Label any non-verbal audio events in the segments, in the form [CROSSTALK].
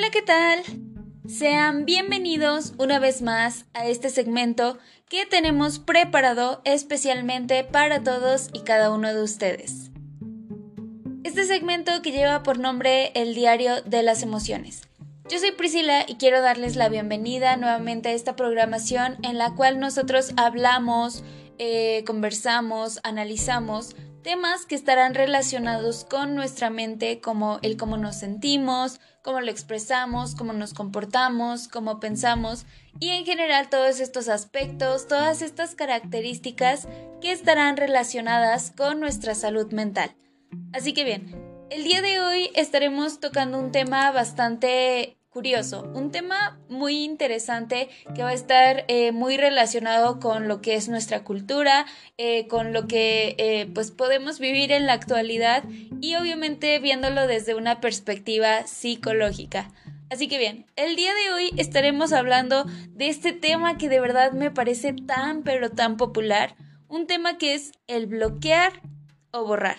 Hola, ¿qué tal? Sean bienvenidos una vez más a este segmento que tenemos preparado especialmente para todos y cada uno de ustedes. Este segmento que lleva por nombre El Diario de las Emociones. Yo soy Priscila y quiero darles la bienvenida nuevamente a esta programación en la cual nosotros hablamos, eh, conversamos, analizamos temas que estarán relacionados con nuestra mente como el cómo nos sentimos, cómo lo expresamos, cómo nos comportamos, cómo pensamos y en general todos estos aspectos, todas estas características que estarán relacionadas con nuestra salud mental. Así que bien, el día de hoy estaremos tocando un tema bastante curioso, un tema muy interesante que va a estar eh, muy relacionado con lo que es nuestra cultura, eh, con lo que eh, pues podemos vivir en la actualidad y obviamente viéndolo desde una perspectiva psicológica. Así que bien, el día de hoy estaremos hablando de este tema que de verdad me parece tan pero tan popular, un tema que es el bloquear o borrar.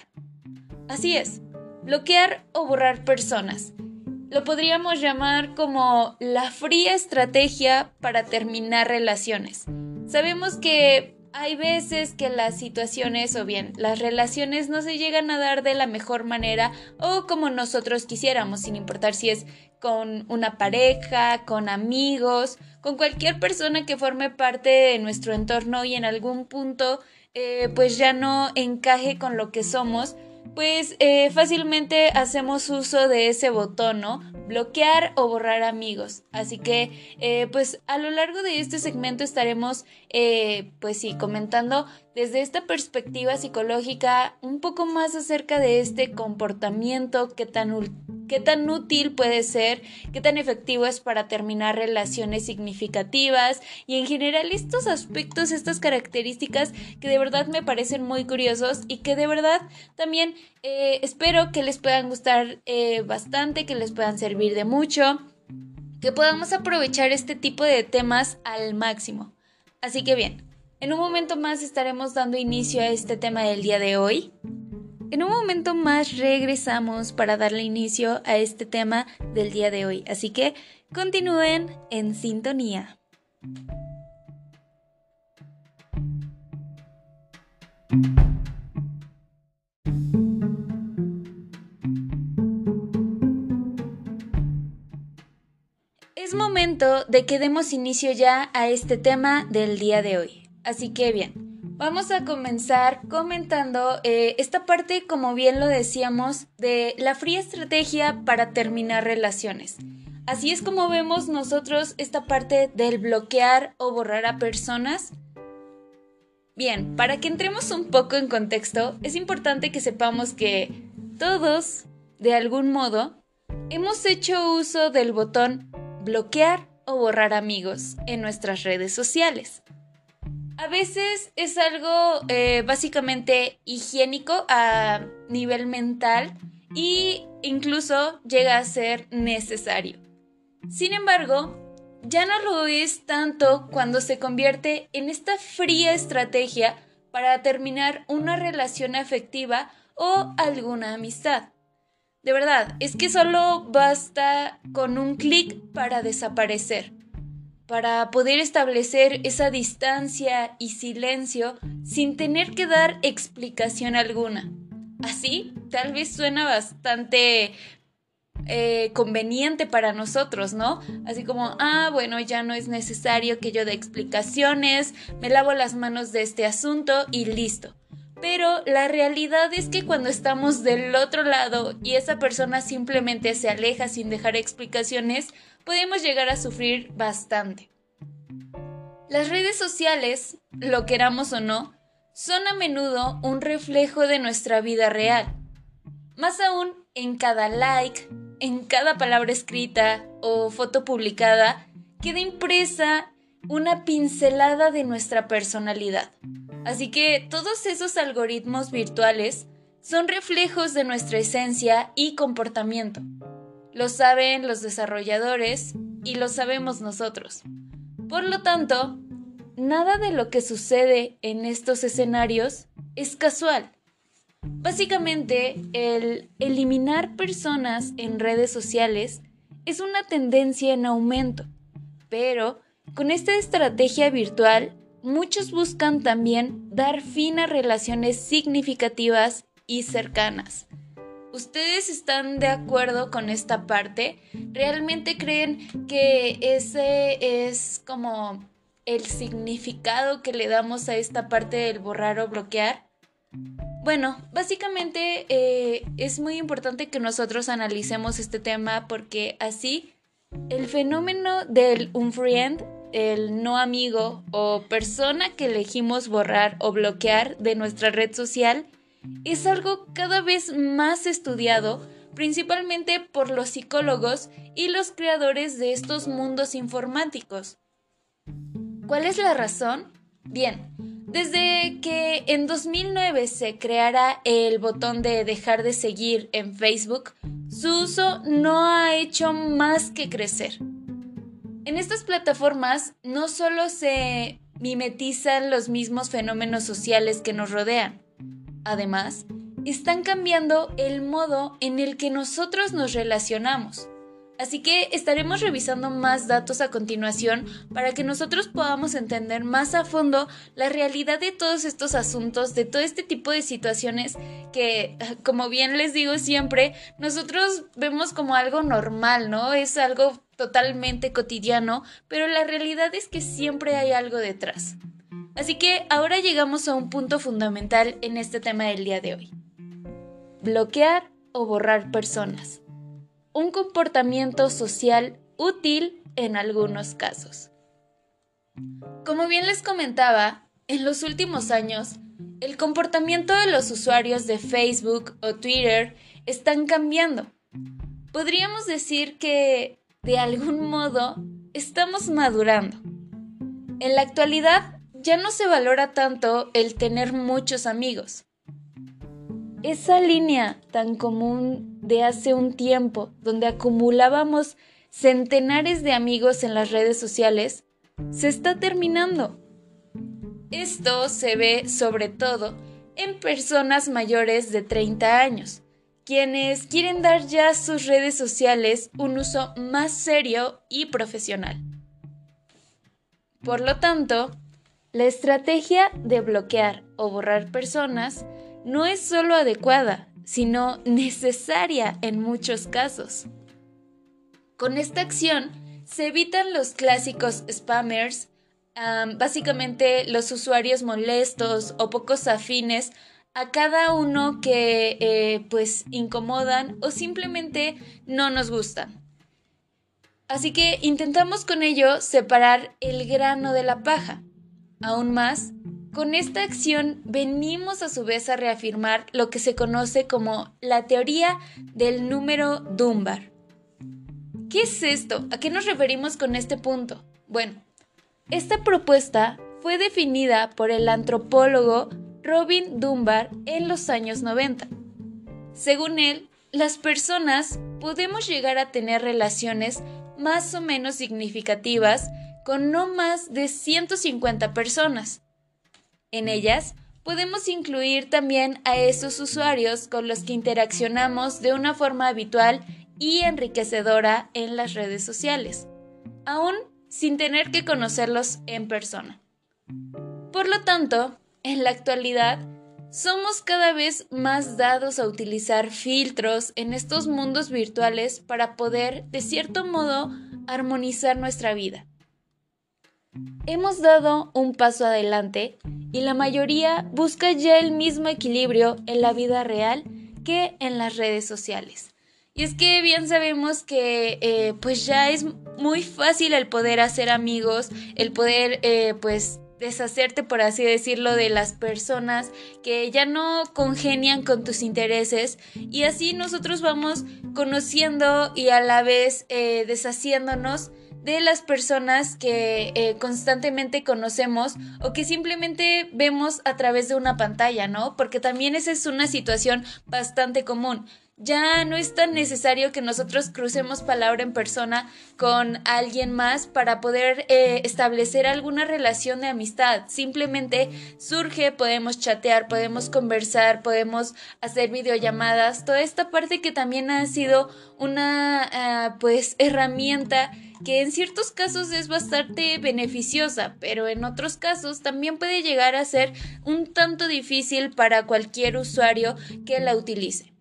Así es, bloquear o borrar personas lo podríamos llamar como la fría estrategia para terminar relaciones. Sabemos que hay veces que las situaciones o bien las relaciones no se llegan a dar de la mejor manera o como nosotros quisiéramos, sin importar si es con una pareja, con amigos, con cualquier persona que forme parte de nuestro entorno y en algún punto eh, pues ya no encaje con lo que somos pues eh, fácilmente hacemos uso de ese botón, ¿no? Bloquear o borrar amigos. Así que, eh, pues a lo largo de este segmento estaremos, eh, pues sí, comentando desde esta perspectiva psicológica un poco más acerca de este comportamiento que tan qué tan útil puede ser, qué tan efectivo es para terminar relaciones significativas y en general estos aspectos, estas características que de verdad me parecen muy curiosos y que de verdad también eh, espero que les puedan gustar eh, bastante, que les puedan servir de mucho, que podamos aprovechar este tipo de temas al máximo. Así que bien, en un momento más estaremos dando inicio a este tema del día de hoy. En un momento más regresamos para darle inicio a este tema del día de hoy, así que continúen en sintonía. Es momento de que demos inicio ya a este tema del día de hoy. Así que bien, Vamos a comenzar comentando eh, esta parte, como bien lo decíamos, de la fría estrategia para terminar relaciones. Así es como vemos nosotros esta parte del bloquear o borrar a personas. Bien, para que entremos un poco en contexto, es importante que sepamos que todos, de algún modo, hemos hecho uso del botón bloquear o borrar amigos en nuestras redes sociales. A veces es algo eh, básicamente higiénico a nivel mental e incluso llega a ser necesario. Sin embargo, ya no lo es tanto cuando se convierte en esta fría estrategia para terminar una relación afectiva o alguna amistad. De verdad, es que solo basta con un clic para desaparecer para poder establecer esa distancia y silencio sin tener que dar explicación alguna. Así, tal vez suena bastante eh, conveniente para nosotros, ¿no? Así como, ah, bueno, ya no es necesario que yo dé explicaciones, me lavo las manos de este asunto y listo. Pero la realidad es que cuando estamos del otro lado y esa persona simplemente se aleja sin dejar explicaciones, podemos llegar a sufrir bastante. Las redes sociales, lo queramos o no, son a menudo un reflejo de nuestra vida real. Más aún, en cada like, en cada palabra escrita o foto publicada, queda impresa una pincelada de nuestra personalidad. Así que todos esos algoritmos virtuales son reflejos de nuestra esencia y comportamiento. Lo saben los desarrolladores y lo sabemos nosotros. Por lo tanto, nada de lo que sucede en estos escenarios es casual. Básicamente, el eliminar personas en redes sociales es una tendencia en aumento, pero con esta estrategia virtual muchos buscan también dar fin a relaciones significativas y cercanas. ¿Ustedes están de acuerdo con esta parte? ¿Realmente creen que ese es como el significado que le damos a esta parte del borrar o bloquear? Bueno, básicamente eh, es muy importante que nosotros analicemos este tema porque así el fenómeno del unfriend, el no amigo o persona que elegimos borrar o bloquear de nuestra red social es algo cada vez más estudiado, principalmente por los psicólogos y los creadores de estos mundos informáticos. ¿Cuál es la razón? Bien, desde que en 2009 se creara el botón de dejar de seguir en Facebook, su uso no ha hecho más que crecer. En estas plataformas no solo se mimetizan los mismos fenómenos sociales que nos rodean, además, están cambiando el modo en el que nosotros nos relacionamos. Así que estaremos revisando más datos a continuación para que nosotros podamos entender más a fondo la realidad de todos estos asuntos, de todo este tipo de situaciones que, [LAUGHS] como bien les digo siempre, nosotros vemos como algo normal, ¿no? Es algo totalmente cotidiano, pero la realidad es que siempre hay algo detrás. Así que ahora llegamos a un punto fundamental en este tema del día de hoy. Bloquear o borrar personas un comportamiento social útil en algunos casos. Como bien les comentaba, en los últimos años, el comportamiento de los usuarios de Facebook o Twitter están cambiando. Podríamos decir que, de algún modo, estamos madurando. En la actualidad, ya no se valora tanto el tener muchos amigos. Esa línea tan común de hace un tiempo, donde acumulábamos centenares de amigos en las redes sociales, se está terminando. Esto se ve sobre todo en personas mayores de 30 años, quienes quieren dar ya a sus redes sociales un uso más serio y profesional. Por lo tanto, la estrategia de bloquear o borrar personas no es solo adecuada, sino [LAUGHS] necesaria en muchos casos. Con esta acción se evitan los clásicos spammers, básicamente los usuarios molestos o pocos afines a cada uno que eh, pues incomodan o simplemente no nos gustan. Así que intentamos con ello separar el grano de la paja. Aún más, con esta acción venimos a su vez a reafirmar lo que se conoce como la teoría del número Dunbar. ¿Qué es esto? ¿A qué nos referimos con este punto? Bueno, esta propuesta fue definida por el antropólogo Robin Dunbar en los años 90. Según él, las personas podemos llegar a tener relaciones más o menos significativas con no más de 150 personas en ellas podemos incluir también a esos usuarios con los que interaccionamos de una forma habitual y enriquecedora en las redes sociales, aún sin tener que conocerlos en persona. Por lo tanto, en la actualidad, somos cada vez más dados a utilizar filtros en estos mundos virtuales para poder, de cierto modo, armonizar nuestra vida. Hemos dado un paso adelante y la mayoría busca ya el mismo equilibrio en la vida real que en las redes sociales. Y es que bien sabemos que eh, pues ya es muy fácil el poder hacer amigos, el poder eh, pues deshacerte, por así decirlo, de las personas que ya no congenian con tus intereses y así nosotros vamos conociendo y a la vez eh, deshaciéndonos de las personas que eh, constantemente conocemos o que simplemente vemos a través de una pantalla, ¿no? Porque también esa es una situación bastante común. Ya no es tan necesario que nosotros crucemos palabra en persona con alguien más para poder eh, establecer alguna relación de amistad. Simplemente surge, podemos chatear, podemos conversar, podemos hacer videollamadas. Toda esta parte que también ha sido una ah, pues herramienta que en ciertos casos es bastante beneficiosa, pero en otros casos también puede llegar a ser un tanto difícil para cualquier usuario que la utilice.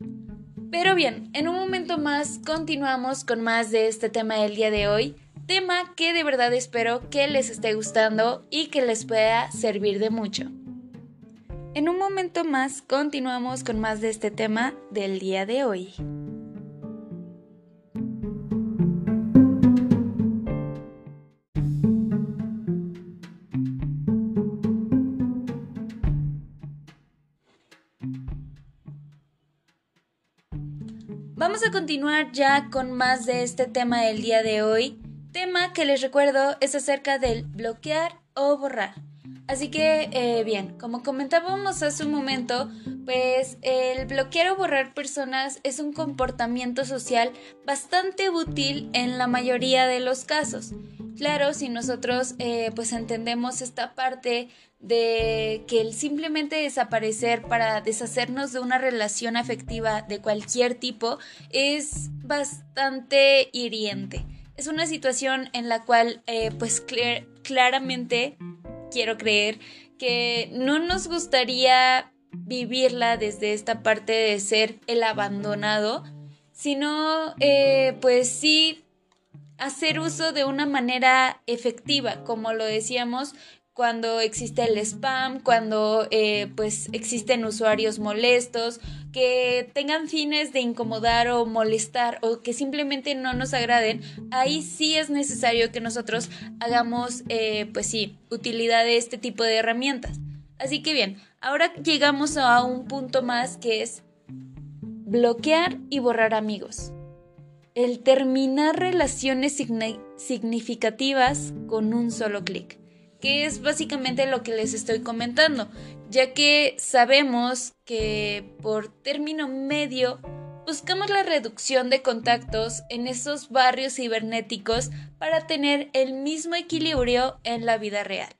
Pero bien, en un momento más continuamos con más de este tema del día de hoy, tema que de verdad espero que les esté gustando y que les pueda servir de mucho. En un momento más continuamos con más de este tema del día de hoy. Vamos a continuar ya con más de este tema del día de hoy. Tema que les recuerdo es acerca del bloquear o borrar. Así que, eh, bien, como comentábamos hace un momento, pues el bloquear o borrar personas es un comportamiento social bastante útil en la mayoría de los casos. Claro, si nosotros eh, pues entendemos esta parte de que el simplemente desaparecer para deshacernos de una relación afectiva de cualquier tipo es bastante hiriente. Es una situación en la cual eh, pues claramente quiero creer que no nos gustaría vivirla desde esta parte de ser el abandonado, sino eh, pues sí hacer uso de una manera efectiva, como lo decíamos, cuando existe el spam, cuando eh, pues existen usuarios molestos, que tengan fines de incomodar o molestar o que simplemente no nos agraden, ahí sí es necesario que nosotros hagamos eh, pues sí, utilidad de este tipo de herramientas. Así que bien, ahora llegamos a un punto más que es bloquear y borrar amigos el terminar relaciones significativas con un solo clic, que es básicamente lo que les estoy comentando, ya que sabemos que por término medio buscamos la reducción de contactos en esos barrios cibernéticos para tener el mismo equilibrio en la vida real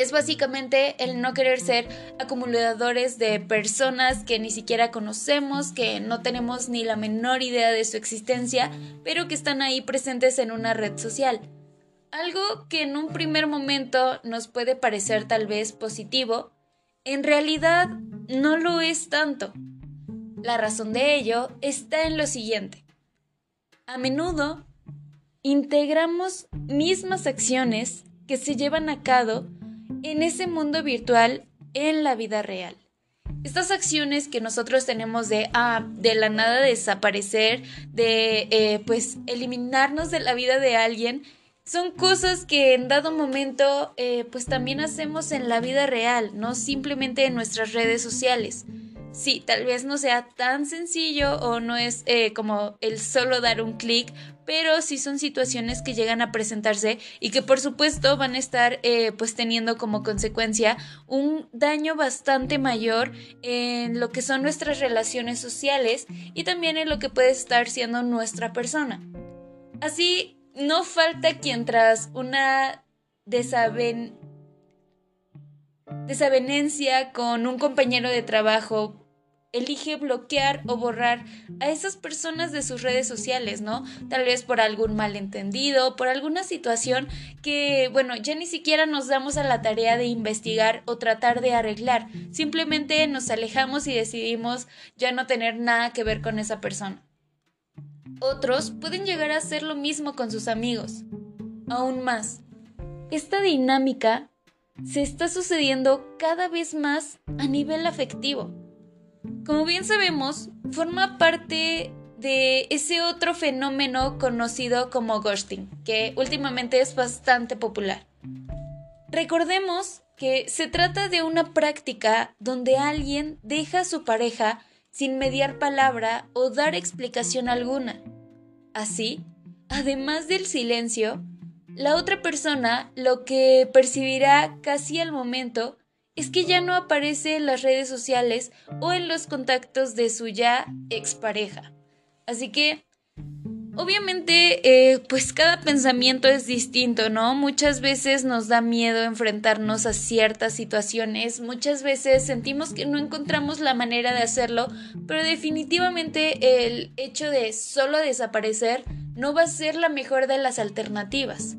es básicamente el no querer ser acumuladores de personas que ni siquiera conocemos, que no tenemos ni la menor idea de su existencia, pero que están ahí presentes en una red social. Algo que en un primer momento nos puede parecer tal vez positivo, en realidad no lo es tanto. La razón de ello está en lo siguiente. A menudo integramos mismas acciones que se llevan a cabo en ese mundo virtual en la vida real. Estas acciones que nosotros tenemos de, ah, de la nada desaparecer, de, eh, pues, eliminarnos de la vida de alguien, son cosas que en dado momento, eh, pues, también hacemos en la vida real, no simplemente en nuestras redes sociales. Sí, tal vez no sea tan sencillo o no es eh, como el solo dar un clic, pero sí son situaciones que llegan a presentarse y que por supuesto van a estar eh, pues teniendo como consecuencia un daño bastante mayor en lo que son nuestras relaciones sociales y también en lo que puede estar siendo nuestra persona. Así, no falta quien tras una desaven desavenencia con un compañero de trabajo elige bloquear o borrar a esas personas de sus redes sociales, ¿no? Tal vez por algún malentendido, por alguna situación que, bueno, ya ni siquiera nos damos a la tarea de investigar o tratar de arreglar. Simplemente nos alejamos y decidimos ya no tener nada que ver con esa persona. Otros pueden llegar a hacer lo mismo con sus amigos. Aún más, esta dinámica se está sucediendo cada vez más a nivel afectivo como bien sabemos, forma parte de ese otro fenómeno conocido como ghosting, que últimamente es bastante popular. Recordemos que se trata de una práctica donde alguien deja a su pareja sin mediar palabra o dar explicación alguna. Así, además del silencio, la otra persona lo que percibirá casi al momento es que ya no aparece en las redes sociales o en los contactos de su ya expareja. Así que Obviamente, eh, pues cada pensamiento es distinto, ¿no? Muchas veces nos da miedo enfrentarnos a ciertas situaciones, muchas veces sentimos que no encontramos la manera de hacerlo, pero definitivamente el hecho de solo desaparecer no va a ser la mejor de las alternativas.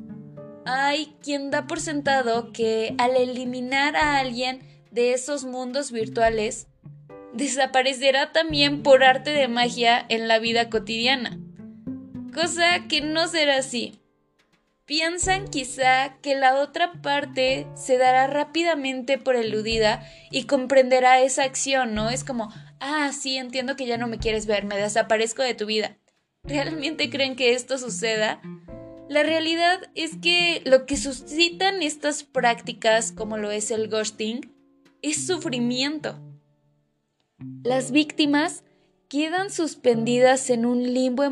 Hay quien da por sentado que al eliminar a alguien de esos mundos virtuales, desaparecerá también por arte de magia en la vida cotidiana cosa que no será así. Piensan quizá que la otra parte se dará rápidamente por eludida y comprenderá esa acción, ¿no? Es como, ah, sí, entiendo que ya no me quieres ver, me desaparezco de tu vida. ¿Realmente creen que esto suceda? La realidad es que lo que suscitan estas prácticas, como lo es el ghosting, es sufrimiento. Las víctimas quedan suspendidas en un limbo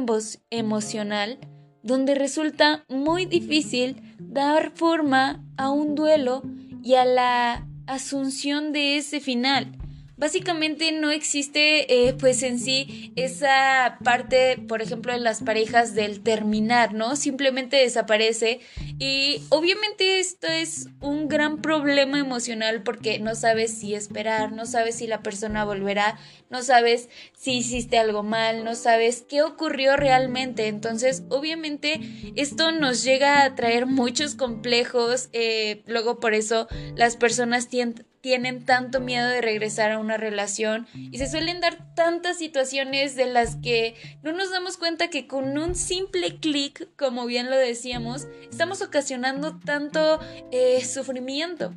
emocional donde resulta muy difícil dar forma a un duelo y a la asunción de ese final básicamente no existe eh, pues en sí esa parte, por ejemplo, en las parejas del terminar, ¿no? Simplemente desaparece y obviamente esto es un gran problema emocional porque no sabes si esperar, no sabes si la persona volverá, no sabes si hiciste algo mal, no sabes qué ocurrió realmente. Entonces, obviamente esto nos llega a traer muchos complejos, eh, luego por eso las personas tienden tienen tanto miedo de regresar a una relación y se suelen dar tantas situaciones de las que no nos damos cuenta que con un simple clic, como bien lo decíamos, estamos ocasionando tanto eh, sufrimiento.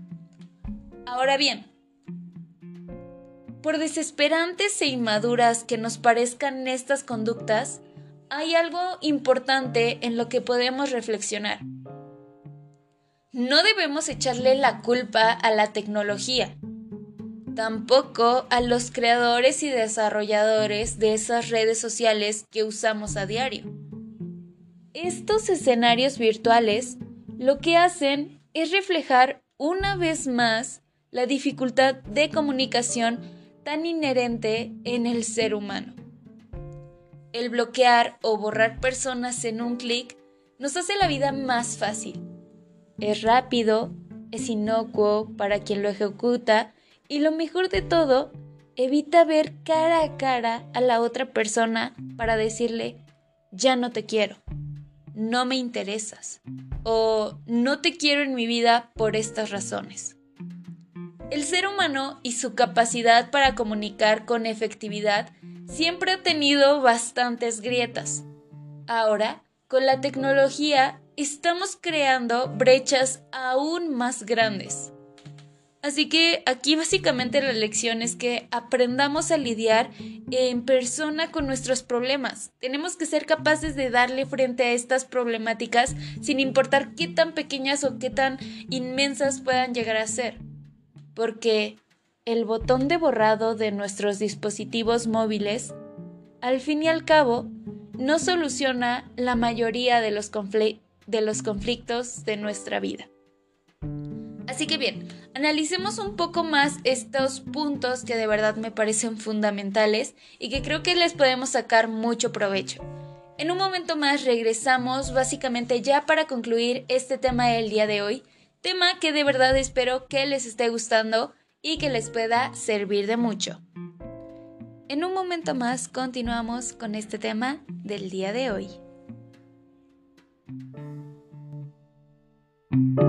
Ahora bien, por desesperantes e inmaduras que nos parezcan estas conductas, hay algo importante en lo que podemos reflexionar. No debemos echarle la culpa a la tecnología, tampoco a los creadores y desarrolladores de esas redes sociales que usamos a diario. Estos escenarios virtuales lo que hacen es reflejar una vez más la dificultad de comunicación tan inherente en el ser humano. El bloquear o borrar personas en un clic nos hace la vida más fácil es rápido, es inocuo para quien lo ejecuta y lo mejor de todo, evita ver cara a cara a la otra persona para decirle, ya no te quiero, no me interesas o no te quiero en mi vida por estas razones. El ser humano y su capacidad para comunicar con efectividad siempre ha tenido bastantes grietas. Ahora, con la tecnología estamos creando brechas aún más grandes. Así que aquí básicamente la lección es que aprendamos a lidiar en persona con nuestros problemas. Tenemos que ser capaces de darle frente a estas problemáticas sin importar qué tan pequeñas o qué tan inmensas puedan llegar a ser. Porque el botón de borrado de nuestros dispositivos móviles, al fin y al cabo, no soluciona la mayoría de los, conflictos de los conflictos de nuestra vida. Así que bien, analicemos un poco más estos puntos que de verdad me parecen fundamentales y que creo que les podemos sacar mucho provecho. En un momento más regresamos básicamente ya para concluir este tema del día de hoy, tema que de verdad espero que les esté gustando y que les pueda servir de mucho. En un momento más continuamos con este tema del día de hoy. Continuamos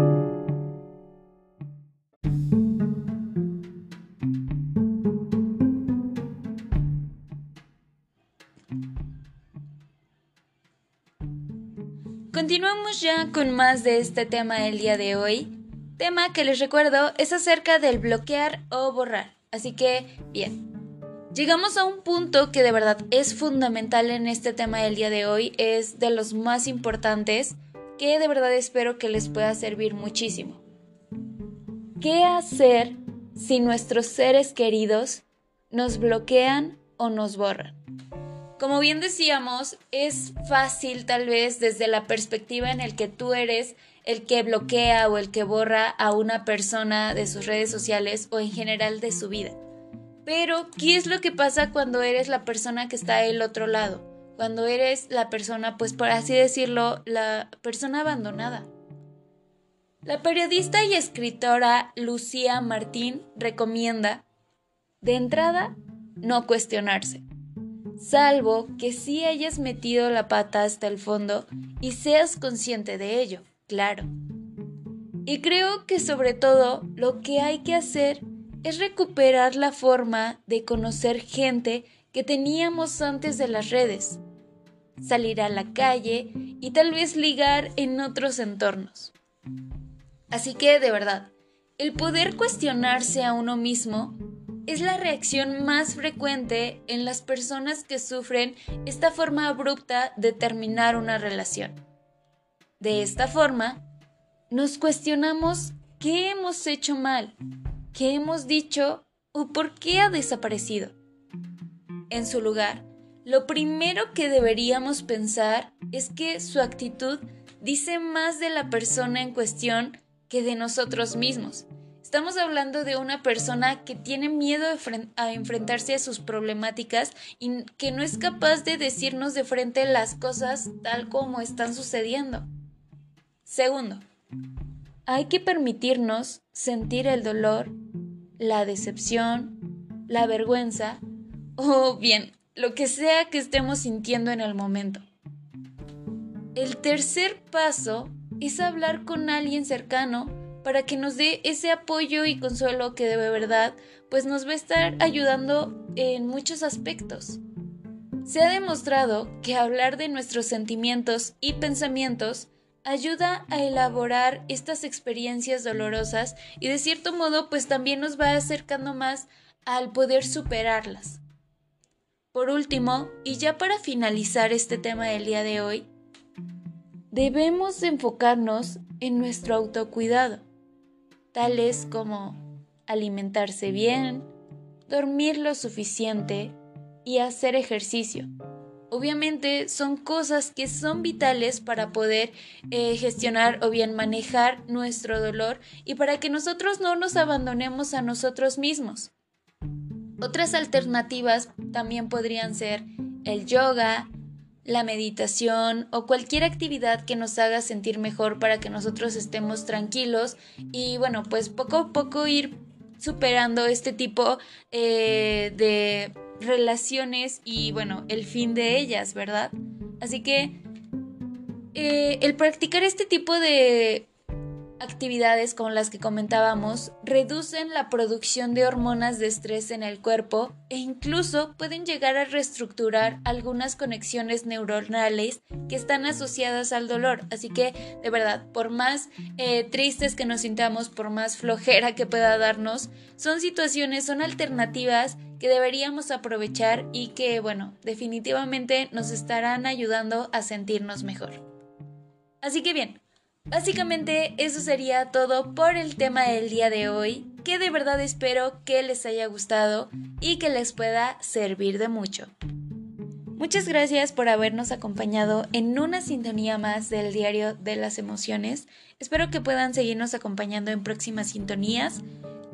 ya con más de este tema del día de hoy. Tema que les recuerdo es acerca del bloquear o borrar. Así que, bien. Llegamos a un punto que de verdad es fundamental en este tema del día de hoy, es de los más importantes que de verdad espero que les pueda servir muchísimo. ¿Qué hacer si nuestros seres queridos nos bloquean o nos borran? Como bien decíamos, es fácil tal vez desde la perspectiva en el que tú eres el que bloquea o el que borra a una persona de sus redes sociales o en general de su vida. Pero, ¿qué es lo que pasa cuando eres la persona que está del otro lado? Cuando eres la persona, pues por así decirlo, la persona abandonada. La periodista y escritora Lucía Martín recomienda, de entrada, no cuestionarse, salvo que sí hayas metido la pata hasta el fondo y seas consciente de ello claro. Y creo que sobre todo lo que hay que hacer es recuperar la forma de conocer gente que teníamos antes de las redes, salir a la calle y tal vez ligar en otros entornos. Así que, de verdad, el poder cuestionarse a uno mismo es la reacción más frecuente en las personas que sufren esta forma abrupta de terminar una relación. De esta forma, nos cuestionamos qué hemos hecho mal, qué hemos dicho o por qué ha desaparecido. En su lugar, lo primero que deberíamos pensar es que su actitud dice más de la persona en cuestión que de nosotros mismos. Estamos hablando de una persona que tiene miedo a enfrentarse a sus problemáticas y que no es capaz de decirnos de frente las cosas tal como están sucediendo. Segundo, hay que permitirnos sentir el dolor, la decepción, la vergüenza o bien lo que sea que estemos sintiendo en el momento. El tercer paso es hablar con alguien cercano para que nos dé ese apoyo y consuelo que de verdad pues nos va a estar ayudando en muchos aspectos. Se ha demostrado que hablar de nuestros sentimientos y pensamientos ayuda a elaborar estas experiencias dolorosas y de cierto modo pues también nos va acercando más al poder superarlas. Por último, y ya para finalizar este tema del día de hoy, debemos enfocarnos en nuestro autocuidado, tales como alimentarse bien, dormir lo suficiente y hacer ejercicio obviamente son cosas que son vitales para poder eh, gestionar o bien manejar nuestro dolor y para que nosotros no nos abandonemos a nosotros mismos. Otras alternativas también podrían ser el yoga, la meditación o cualquier actividad que nos haga sentir mejor para que nosotros estemos tranquilos y bueno, pues poco a poco ir superando este tipo eh, de relaciones y bueno, el fin de ellas, ¿verdad? Así que eh, el practicar este tipo de actividades como las que comentábamos reducen la producción de hormonas de estrés en el cuerpo e incluso pueden llegar a reestructurar algunas conexiones neuronales que están asociadas al dolor. Así que, de verdad, por más eh, tristes que nos sintamos, por más flojera que pueda darnos, son situaciones, son alternativas que deberíamos aprovechar y que, bueno, definitivamente nos estarán ayudando a sentirnos mejor. Así que bien, básicamente eso sería todo por el tema del día de hoy, que de verdad espero que les haya gustado y que les pueda servir de mucho. Muchas gracias por habernos acompañado en una sintonía más del diario de las emociones. Espero que puedan seguirnos acompañando en próximas sintonías.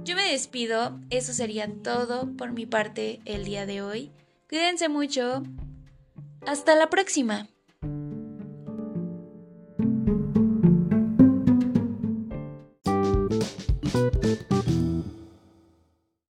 Yo me despido, eso sería todo por mi parte el día de hoy. Cuídense mucho. Hasta la próxima.